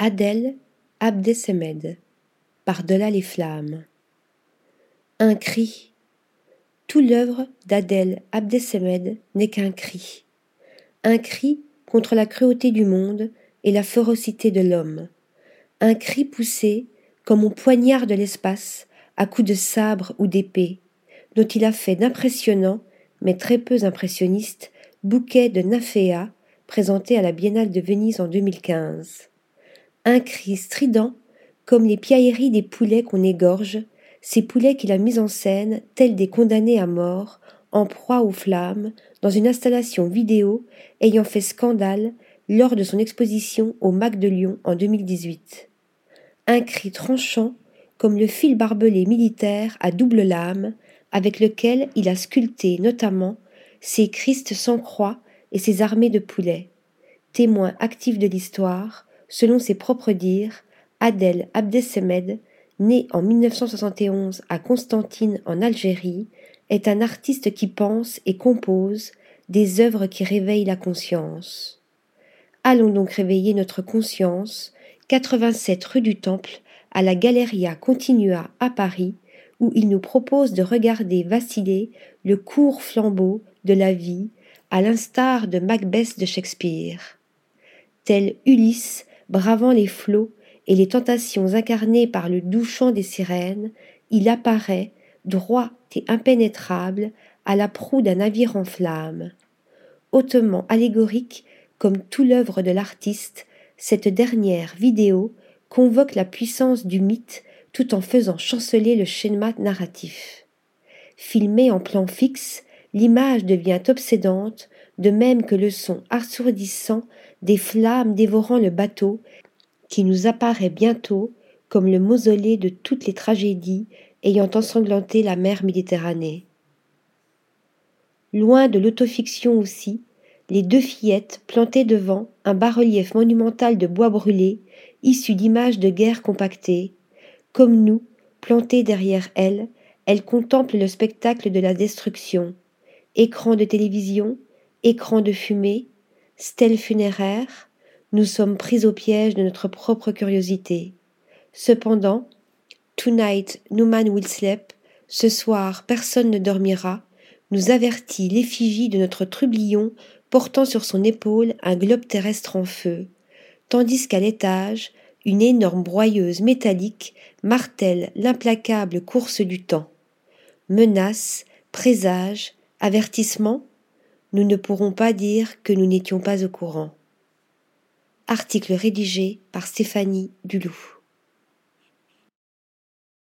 Adèle Abdesemed Par-delà les flammes. Un cri. Tout l'œuvre d'Adèle Abdesemed n'est qu'un cri. Un cri contre la cruauté du monde et la férocité de l'homme. Un cri poussé comme on poignarde l'espace à coups de sabre ou d'épée, dont il a fait d'impressionnants, mais très peu impressionnistes, bouquets de nymphéas présentés à la Biennale de Venise en 2015 un cri strident, comme les piailleries des poulets qu'on égorge, ces poulets qu'il a mis en scène, tels des condamnés à mort, en proie aux flammes, dans une installation vidéo ayant fait scandale lors de son exposition au Mac de Lyon en 2018. Un cri tranchant, comme le fil barbelé militaire à double lame, avec lequel il a sculpté notamment ses Christ sans croix et ses armées de poulets, témoins actifs de l'histoire, Selon ses propres dires, Adel Abdesemed, né en 1971 à Constantine en Algérie, est un artiste qui pense et compose des œuvres qui réveillent la conscience. Allons donc réveiller notre conscience, 87 rue du Temple, à la Galleria Continua à Paris, où il nous propose de regarder vaciller le court flambeau de la vie, à l'instar de Macbeth de Shakespeare. Tel Ulysse bravant les flots et les tentations incarnées par le doux chant des sirènes, il apparaît, droit et impénétrable, à la proue d'un navire en flammes. Hautement allégorique comme tout l'œuvre de l'artiste, cette dernière vidéo convoque la puissance du mythe tout en faisant chanceler le schéma narratif. Filmée en plan fixe, l'image devient obsédante, de même que le son assourdissant des flammes dévorant le bateau, qui nous apparaît bientôt comme le mausolée de toutes les tragédies ayant ensanglanté la mer Méditerranée. Loin de l'autofiction aussi, les deux fillettes plantées devant un bas-relief monumental de bois brûlé, issu d'images de guerre compactées, comme nous, plantées derrière elles, elles contemplent le spectacle de la destruction. Écran de télévision, écran de fumée, stèle funéraire, nous sommes pris au piège de notre propre curiosité. Cependant, Tonight no man will sleep, ce soir personne ne dormira, nous avertit l'effigie de notre trublion portant sur son épaule un globe terrestre en feu, tandis qu'à l'étage, une énorme broyeuse métallique martèle l'implacable course du temps. Menace, présage, avertissement, nous ne pourrons pas dire que nous n'étions pas au courant. Article rédigé par Stéphanie Dulou.